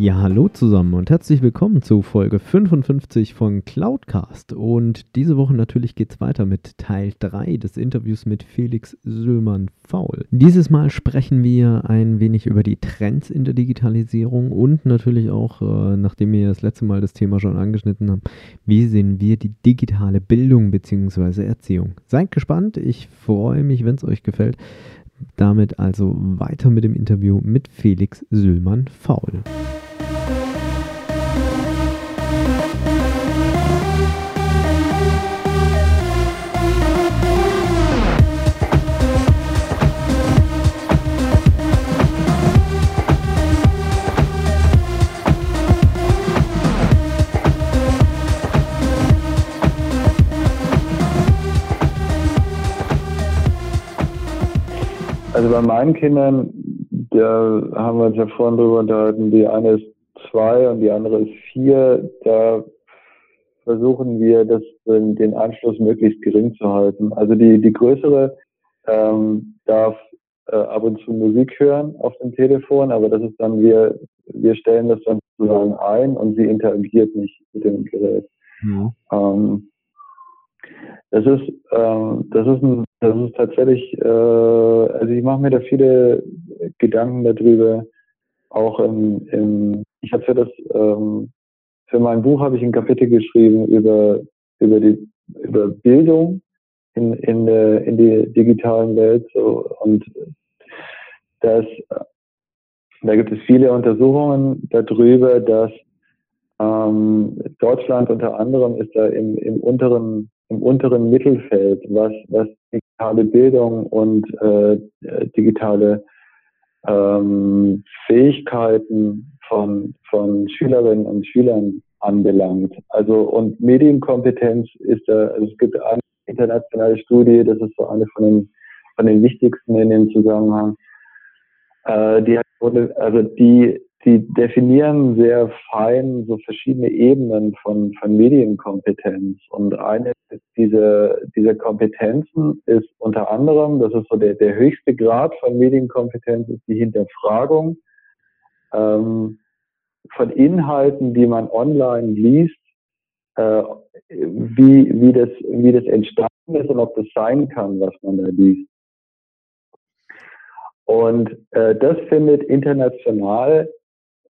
Ja, hallo zusammen und herzlich willkommen zu Folge 55 von Cloudcast. Und diese Woche natürlich geht es weiter mit Teil 3 des Interviews mit Felix Söhlmann-Faul. Dieses Mal sprechen wir ein wenig über die Trends in der Digitalisierung und natürlich auch, äh, nachdem wir das letzte Mal das Thema schon angeschnitten haben, wie sehen wir die digitale Bildung bzw. Erziehung. Seid gespannt, ich freue mich, wenn es euch gefällt. Damit also weiter mit dem Interview mit Felix Söhlmann-Faul. Bei meinen Kindern, da haben wir uns ja vorhin drüber unterhalten, die eine ist zwei und die andere ist vier. Da versuchen wir, das, den Anschluss möglichst gering zu halten. Also die, die größere ähm, darf äh, ab und zu Musik hören auf dem Telefon, aber das ist dann, wir, wir stellen das dann sozusagen ein und sie interagiert nicht mit dem Gerät. Mhm. Ähm, das ist, ähm, das ist ein, das ist tatsächlich, äh, also ich mache mir da viele Gedanken darüber. Auch im, im ich habe für das, ähm, für mein Buch habe ich ein Kapitel geschrieben über über die über Bildung in in der in die digitalen Welt so und das da gibt es viele Untersuchungen darüber, dass ähm, Deutschland unter anderem ist da im, im unteren im unteren Mittelfeld, was, was digitale Bildung und äh, digitale ähm, Fähigkeiten von, von Schülerinnen und Schülern anbelangt. Also und Medienkompetenz ist da, also es gibt eine internationale Studie, das ist so eine von den von den wichtigsten in dem Zusammenhang. Äh, die also die die definieren sehr fein so verschiedene Ebenen von, von Medienkompetenz. Und eine dieser, dieser Kompetenzen ist unter anderem, das ist so der, der höchste Grad von Medienkompetenz, ist die Hinterfragung ähm, von Inhalten, die man online liest, äh, wie, wie, das, wie das entstanden ist und ob das sein kann, was man da liest. Und äh, das findet international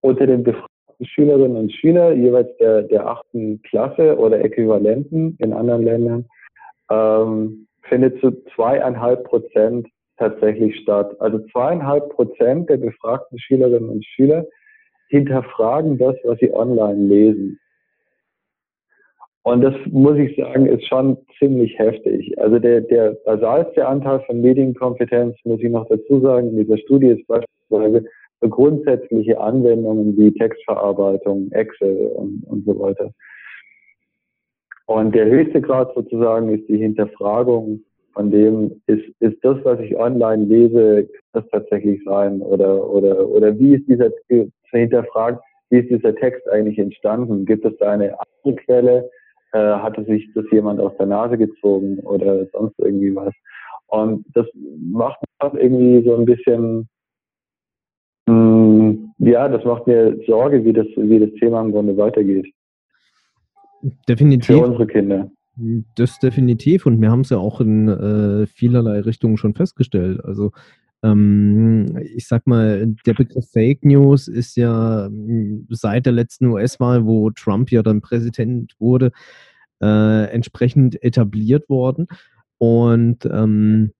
unter den befragten Schülerinnen und Schülern jeweils der, der achten Klasse oder Äquivalenten in anderen Ländern ähm, findet zu zweieinhalb Prozent tatsächlich statt. Also zweieinhalb Prozent der befragten Schülerinnen und Schüler hinterfragen das, was sie online lesen. Und das muss ich sagen, ist schon ziemlich heftig. Also der, der basalste Anteil von Medienkompetenz, muss ich noch dazu sagen, in dieser Studie ist beispielsweise grundsätzliche Anwendungen wie Textverarbeitung, Excel und, und so weiter. Und der höchste Grad sozusagen ist die Hinterfragung von dem, ist, ist das, was ich online lese, kann das tatsächlich sein? Oder, oder, oder wie ist dieser, zu hinterfragen, wie ist dieser Text eigentlich entstanden? Gibt es da eine andere Quelle? Äh, hatte sich das jemand aus der Nase gezogen oder sonst irgendwie was? Und das macht irgendwie so ein bisschen ja, das macht mir Sorge, wie das, wie das Thema im Grunde weitergeht. Definitiv. Für unsere Kinder. Das definitiv und wir haben es ja auch in äh, vielerlei Richtungen schon festgestellt. Also ähm, ich sag mal, der Begriff Fake News ist ja mm, seit der letzten US-Wahl, wo Trump ja dann Präsident wurde, äh, entsprechend etabliert worden. Und ähm,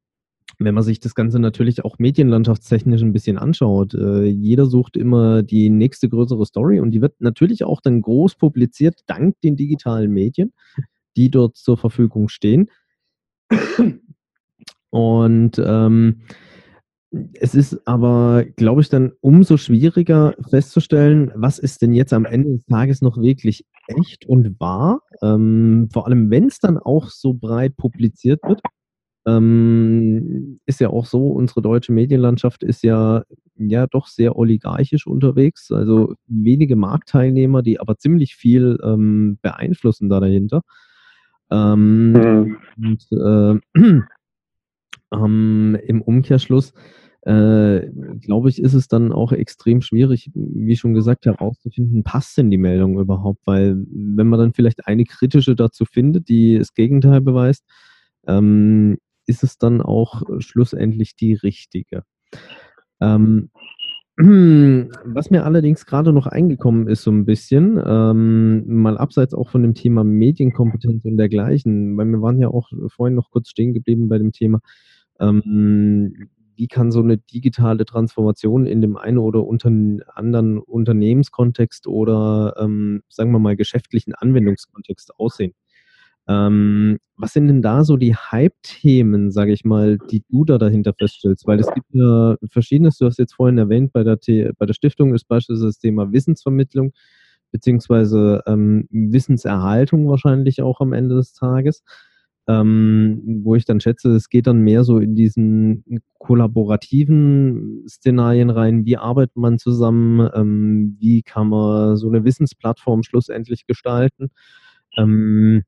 wenn man sich das Ganze natürlich auch medienlandschaftstechnisch ein bisschen anschaut, äh, jeder sucht immer die nächste größere Story und die wird natürlich auch dann groß publiziert, dank den digitalen Medien, die dort zur Verfügung stehen. Und ähm, Es ist aber, glaube ich, dann umso schwieriger festzustellen, was ist denn jetzt am Ende des Tages noch wirklich echt und wahr? Ähm, vor allem, wenn es dann auch so breit publiziert wird. Ähm, ist ja auch so, unsere deutsche Medienlandschaft ist ja, ja doch sehr oligarchisch unterwegs, also wenige Marktteilnehmer, die aber ziemlich viel ähm, beeinflussen da dahinter. Ähm, mhm. Und äh, ähm, im Umkehrschluss äh, glaube ich, ist es dann auch extrem schwierig, wie schon gesagt, herauszufinden, passt denn die Meldung überhaupt? Weil wenn man dann vielleicht eine kritische dazu findet, die das Gegenteil beweist, ähm, ist es dann auch schlussendlich die richtige. Ähm, was mir allerdings gerade noch eingekommen ist, so ein bisschen, ähm, mal abseits auch von dem Thema Medienkompetenz und dergleichen, weil wir waren ja auch vorhin noch kurz stehen geblieben bei dem Thema, ähm, wie kann so eine digitale Transformation in dem einen oder unter anderen Unternehmenskontext oder, ähm, sagen wir mal, geschäftlichen Anwendungskontext aussehen? Ähm, was sind denn da so die Hype-Themen, sage ich mal, die du da dahinter feststellst? Weil es gibt ja verschiedenes, du hast jetzt vorhin erwähnt, bei der, T bei der Stiftung ist beispielsweise das Thema Wissensvermittlung beziehungsweise ähm, Wissenserhaltung wahrscheinlich auch am Ende des Tages ähm, wo ich dann schätze, es geht dann mehr so in diesen kollaborativen Szenarien rein. Wie arbeitet man zusammen? Ähm, wie kann man so eine Wissensplattform schlussendlich gestalten? Ähm,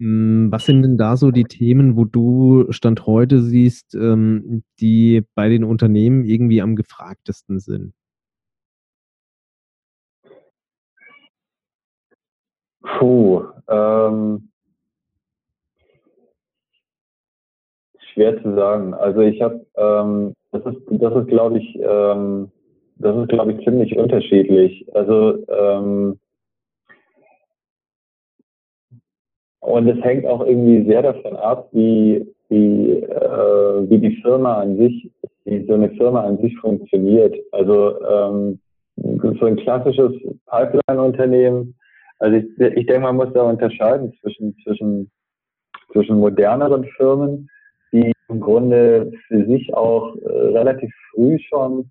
was sind denn da so die Themen, wo du Stand heute siehst, ähm, die bei den Unternehmen irgendwie am gefragtesten sind? Puh, ähm, schwer zu sagen. Also ich habe, ähm, das ist, das ist, glaube ich, ähm, das ist, glaube ich, ziemlich unterschiedlich. Also ähm, und es hängt auch irgendwie sehr davon ab, wie wie, äh, wie die Firma an sich, wie so eine Firma an sich funktioniert. Also ähm, so ein klassisches Pipeline-Unternehmen. Also ich, ich denke, man muss da unterscheiden zwischen zwischen zwischen moderneren Firmen, die im Grunde für sich auch äh, relativ früh schon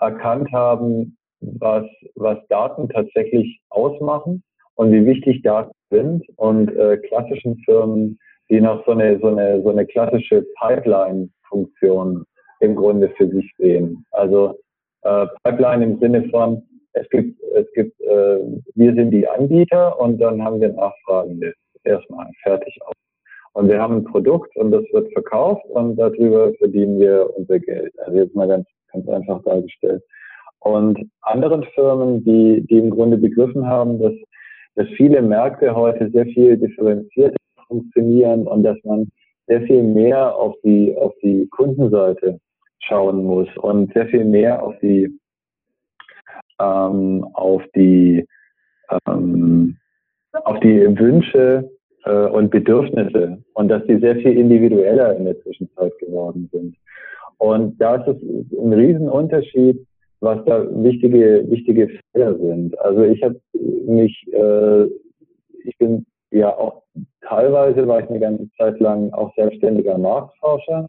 erkannt haben, was, was Daten tatsächlich ausmachen und wie wichtig Daten sind und äh, klassischen Firmen, die noch so eine, so eine, so eine klassische Pipeline-Funktion im Grunde für sich sehen. Also äh, Pipeline im Sinne von, es gibt, es gibt, äh, wir sind die Anbieter und dann haben wir Nachfragende erstmal fertig aus. Und wir haben ein Produkt und das wird verkauft und darüber verdienen wir unser Geld. Also jetzt mal ganz, ganz einfach dargestellt. Und anderen Firmen, die, die im Grunde begriffen haben, dass, dass viele Märkte heute sehr viel differenzierter funktionieren und dass man sehr viel mehr auf die, auf die Kundenseite schauen muss und sehr viel mehr auf die, ähm, auf die, ähm, auf die Wünsche äh, und Bedürfnisse und dass die sehr viel individueller in der Zwischenzeit geworden sind. Und da ist es ein Riesenunterschied, was da wichtige, wichtige Fehler sind. Also ich habe mich, äh, ich bin ja auch teilweise war ich eine ganze Zeit lang auch selbstständiger Marktforscher.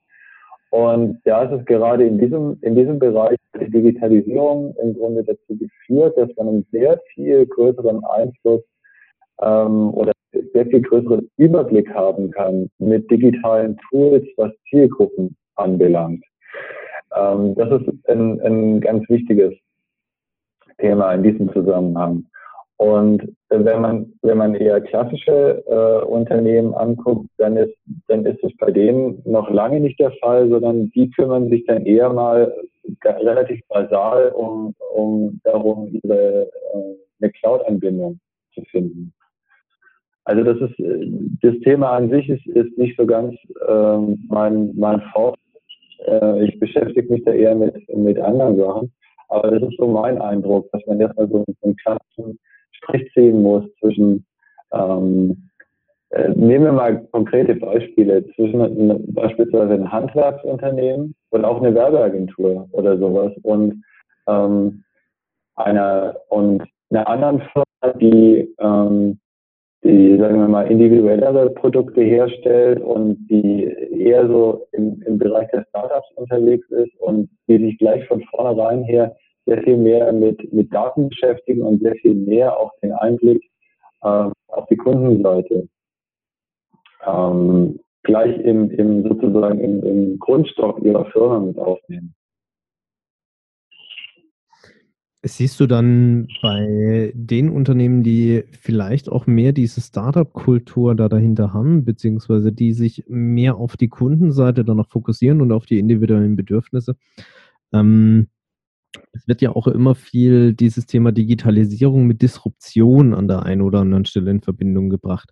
Und da ist es gerade in diesem, in diesem Bereich der Digitalisierung im Grunde dazu geführt, dass man einen sehr viel größeren Einfluss ähm, oder sehr viel größeren Überblick haben kann mit digitalen Tools, was Zielgruppen anbelangt. Ähm, das ist ein, ein ganz wichtiges Thema in diesem Zusammenhang. Und wenn man, wenn man eher klassische äh, Unternehmen anguckt, dann ist, dann ist es bei denen noch lange nicht der Fall, sondern die kümmern sich dann eher mal relativ basal um, um darum, ihre, äh, eine Cloud-Anbindung zu finden. Also das ist das Thema an sich ist, ist nicht so ganz ähm, mein mein Fort. Äh, ich beschäftige mich da eher mit mit anderen Sachen. Aber das ist so mein Eindruck, dass man erstmal so, einen klassischen Strich ziehen muss zwischen ähm, äh, nehmen wir mal konkrete Beispiele zwischen ein, beispielsweise ein Handwerksunternehmen oder auch eine Werbeagentur oder sowas und ähm, einer und einer anderen Firma, die ähm, die, sagen wir mal, individuellere Produkte herstellt und die eher so im, im Bereich der Startups unterwegs ist und die sich gleich von vornherein her sehr viel mehr mit, mit Daten beschäftigen und sehr viel mehr auch den Einblick äh, auf die Kundenseite ähm, gleich im, im sozusagen im, im Grundstock ihrer Firma mit aufnehmen. Siehst du dann bei den Unternehmen, die vielleicht auch mehr diese Startup-Kultur da dahinter haben, beziehungsweise die sich mehr auf die Kundenseite dann noch fokussieren und auf die individuellen Bedürfnisse, ähm, es wird ja auch immer viel dieses Thema Digitalisierung mit Disruption an der einen oder anderen Stelle in Verbindung gebracht.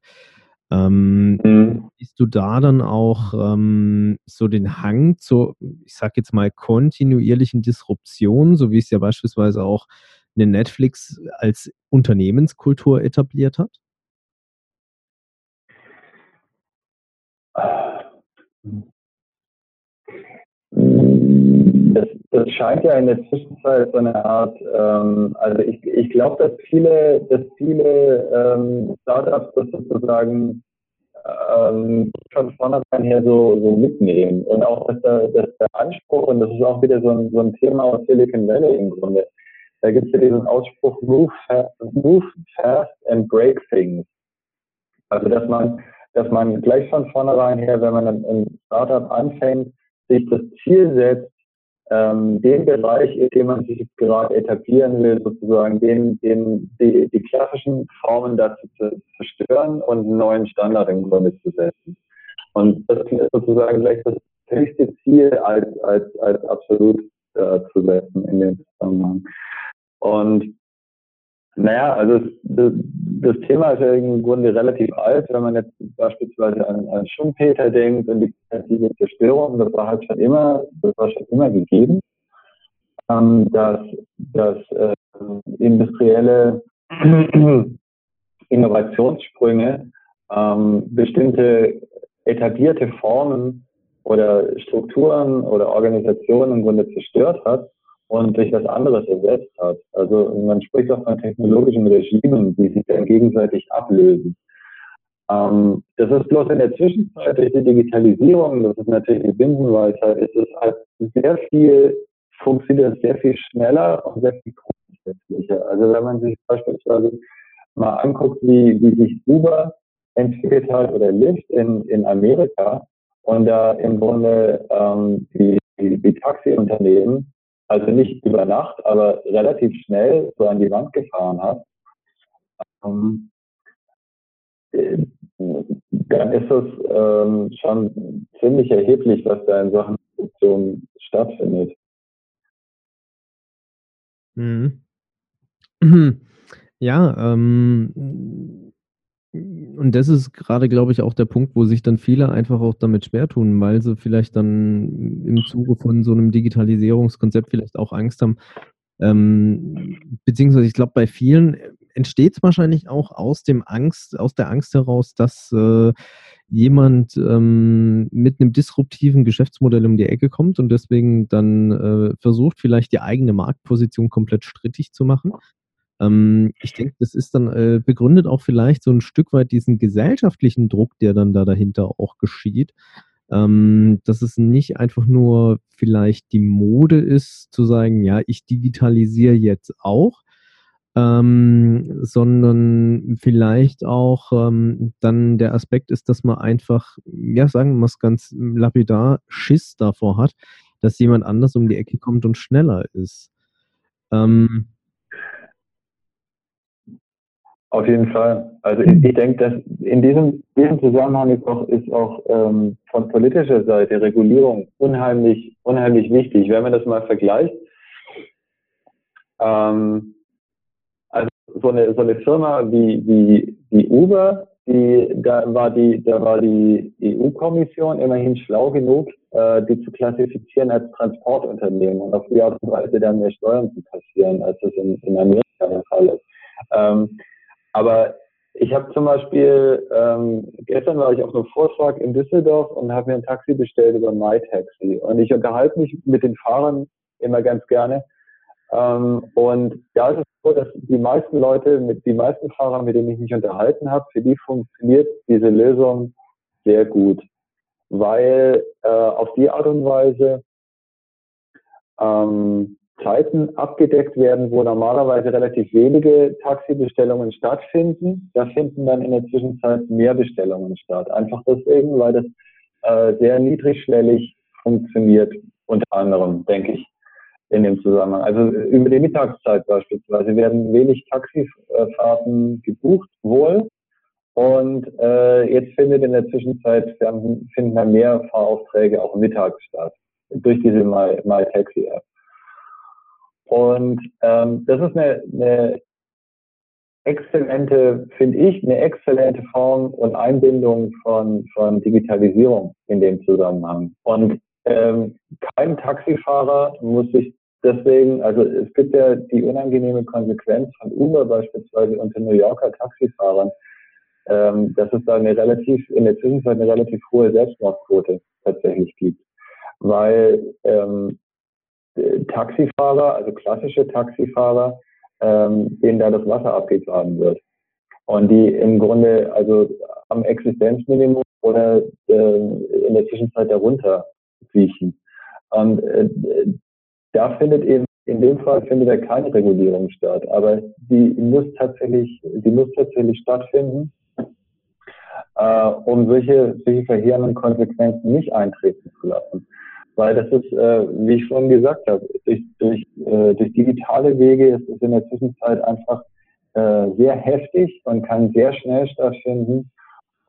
Ähm, mhm. Siehst du da dann auch ähm, so den Hang zur, ich sag jetzt mal, kontinuierlichen Disruption, so wie es ja beispielsweise auch eine Netflix als Unternehmenskultur etabliert hat? Das, das scheint ja in der Zwischenzeit so eine Art, ähm, also ich, ich glaube, dass viele, dass viele ähm, Startups das sozusagen ähm, von vornherein her so, so mitnehmen. Und auch, dass der, dass der Anspruch, und das ist auch wieder so ein, so ein Thema aus Silicon Valley im Grunde, da gibt es ja diesen Ausspruch, move move fast and break things. Also, dass man, dass man gleich von vornherein her, wenn man ein Startup anfängt, sich das Ziel setzt, ähm, den Bereich, in dem man sich gerade etablieren will, sozusagen den, den, die, die klassischen Formen dazu zu zerstören und einen neuen Standard im Grunde zu setzen. Und das ist sozusagen vielleicht das höchste Ziel als, als, als absolut äh, zu setzen in dem Zusammenhang. Und naja, also das, das Thema ist ja im Grunde relativ alt, wenn man jetzt beispielsweise an, an Schumpeter denkt und die kreative Zerstörung, das war halt schon immer, das war schon immer gegeben, ähm, dass, dass äh, industrielle Innovationssprünge ähm, bestimmte etablierte Formen oder Strukturen oder Organisationen im Grunde zerstört hat und durch was anderes ersetzt hat. Also man spricht auch von technologischen Regimen, die sich dann gegenseitig ablösen. Ähm, das ist bloß in der Zwischenzeit durch die Digitalisierung, das ist natürlich die Binsenweisheit, ist es halt sehr viel, funktioniert sehr viel schneller und sehr viel grundsätzlicher. Also wenn man sich beispielsweise mal anguckt, wie, wie sich Uber entwickelt hat oder Lyft in, in Amerika und da im Grunde ähm, die, die, die Taxiunternehmen also nicht über Nacht, aber relativ schnell so an die Wand gefahren hat, ähm, äh, dann ist es ähm, schon ziemlich erheblich, was da in Sachen Produktion stattfindet. Mhm. Ja, ähm, und das ist gerade, glaube ich, auch der Punkt, wo sich dann viele einfach auch damit schwer tun, weil sie vielleicht dann im Zuge von so einem Digitalisierungskonzept vielleicht auch Angst haben. Ähm, beziehungsweise ich glaube, bei vielen entsteht es wahrscheinlich auch aus dem Angst, aus der Angst heraus, dass äh, jemand ähm, mit einem disruptiven Geschäftsmodell um die Ecke kommt und deswegen dann äh, versucht, vielleicht die eigene Marktposition komplett strittig zu machen. Ähm, ich denke, das ist dann äh, begründet auch vielleicht so ein Stück weit diesen gesellschaftlichen Druck, der dann da dahinter auch geschieht. Ähm, dass es nicht einfach nur vielleicht die Mode ist, zu sagen, ja, ich digitalisiere jetzt auch, ähm, sondern vielleicht auch ähm, dann der Aspekt ist, dass man einfach, ja, sagen wir es ganz lapidar, Schiss davor hat, dass jemand anders um die Ecke kommt und schneller ist. Ähm, auf jeden Fall. Also ich, ich denke, dass in diesem, diesem Zusammenhang ist auch, ist auch ähm, von politischer Seite Regulierung unheimlich, unheimlich wichtig. Wenn man das mal vergleicht, ähm, also so eine, so eine Firma wie, wie, wie Uber, die, da war die, da war die EU-Kommission immerhin schlau genug, äh, die zu klassifizieren als Transportunternehmen und auf die Art und Weise dann mehr Steuern zu kassieren, als das in, in Amerika der Fall ist. Ähm, aber ich habe zum Beispiel, ähm, gestern war ich auf einem Vortrag in Düsseldorf und habe mir ein Taxi bestellt über MyTaxi. Und ich unterhalte mich mit den Fahrern immer ganz gerne. Ähm, und da ist es so, dass die meisten Leute, mit die meisten Fahrer, mit denen ich mich unterhalten habe, für die funktioniert diese Lösung sehr gut, weil äh, auf die Art und Weise ähm, Zeiten abgedeckt werden, wo normalerweise relativ wenige Taxibestellungen stattfinden. Da finden dann in der Zwischenzeit mehr Bestellungen statt. Einfach deswegen, weil das äh, sehr niedrigschwellig funktioniert, unter anderem, denke ich, in dem Zusammenhang. Also über die Mittagszeit beispielsweise werden wenig Taxifahrten gebucht wohl. Und äh, jetzt findet in der Zwischenzeit finden dann mehr Fahraufträge auch mittags statt durch diese My, My Taxi App. Und ähm, das ist eine, eine exzellente, finde ich, eine exzellente Form und Einbindung von, von Digitalisierung in dem Zusammenhang. Und ähm, kein Taxifahrer muss sich deswegen, also es gibt ja die unangenehme Konsequenz von Uber beispielsweise unter New Yorker Taxifahrern, ähm, dass es da eine relativ, in der Zwischenzeit eine relativ hohe Selbstmordquote tatsächlich gibt. Weil ähm, Taxifahrer, also klassische Taxifahrer, ähm, denen da das Wasser abgegraben wird. Und die im Grunde also am Existenzminimum oder äh, in der Zwischenzeit darunter riechen. Und äh, da findet eben, in dem Fall findet ja keine Regulierung statt, aber die muss tatsächlich, die muss tatsächlich stattfinden, äh, um solche, solche verheerenden Konsequenzen nicht eintreten zu lassen weil das ist, äh, wie ich schon gesagt habe, durch, durch, äh, durch digitale Wege ist es in der Zwischenzeit einfach äh, sehr heftig und kann sehr schnell stattfinden.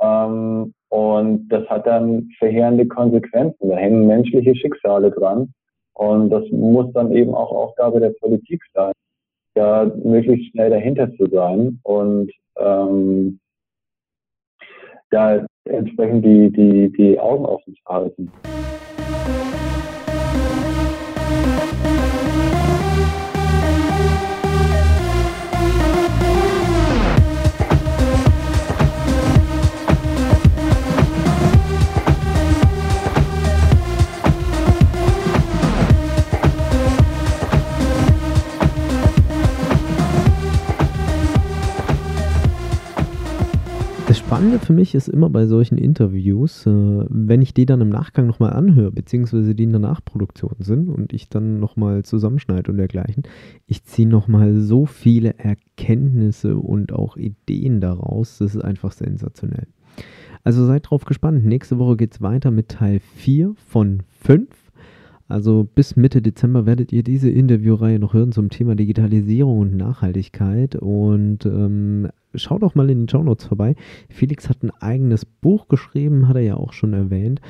Ähm, und das hat dann verheerende Konsequenzen. Da hängen menschliche Schicksale dran. Und das muss dann eben auch Aufgabe der Politik sein, da möglichst schnell dahinter zu sein und ähm, da entsprechend die, die, die Augen offen zu halten. Spannende für mich ist immer bei solchen Interviews, äh, wenn ich die dann im Nachgang nochmal anhöre, beziehungsweise die in der Nachproduktion sind und ich dann nochmal zusammenschneide und dergleichen, ich ziehe nochmal so viele Erkenntnisse und auch Ideen daraus. Das ist einfach sensationell. Also seid drauf gespannt. Nächste Woche geht es weiter mit Teil 4 von 5. Also bis Mitte Dezember werdet ihr diese Interviewreihe noch hören zum Thema Digitalisierung und Nachhaltigkeit. Und ähm, schaut doch mal in den Show Notes vorbei. Felix hat ein eigenes Buch geschrieben, hat er ja auch schon erwähnt.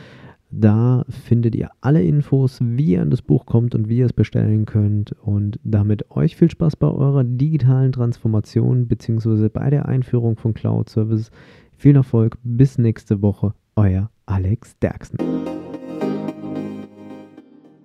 Da findet ihr alle Infos, wie ihr an das Buch kommt und wie ihr es bestellen könnt. Und damit euch viel Spaß bei eurer digitalen Transformation bzw. bei der Einführung von Cloud Services. Viel Erfolg, bis nächste Woche, euer Alex Derksen.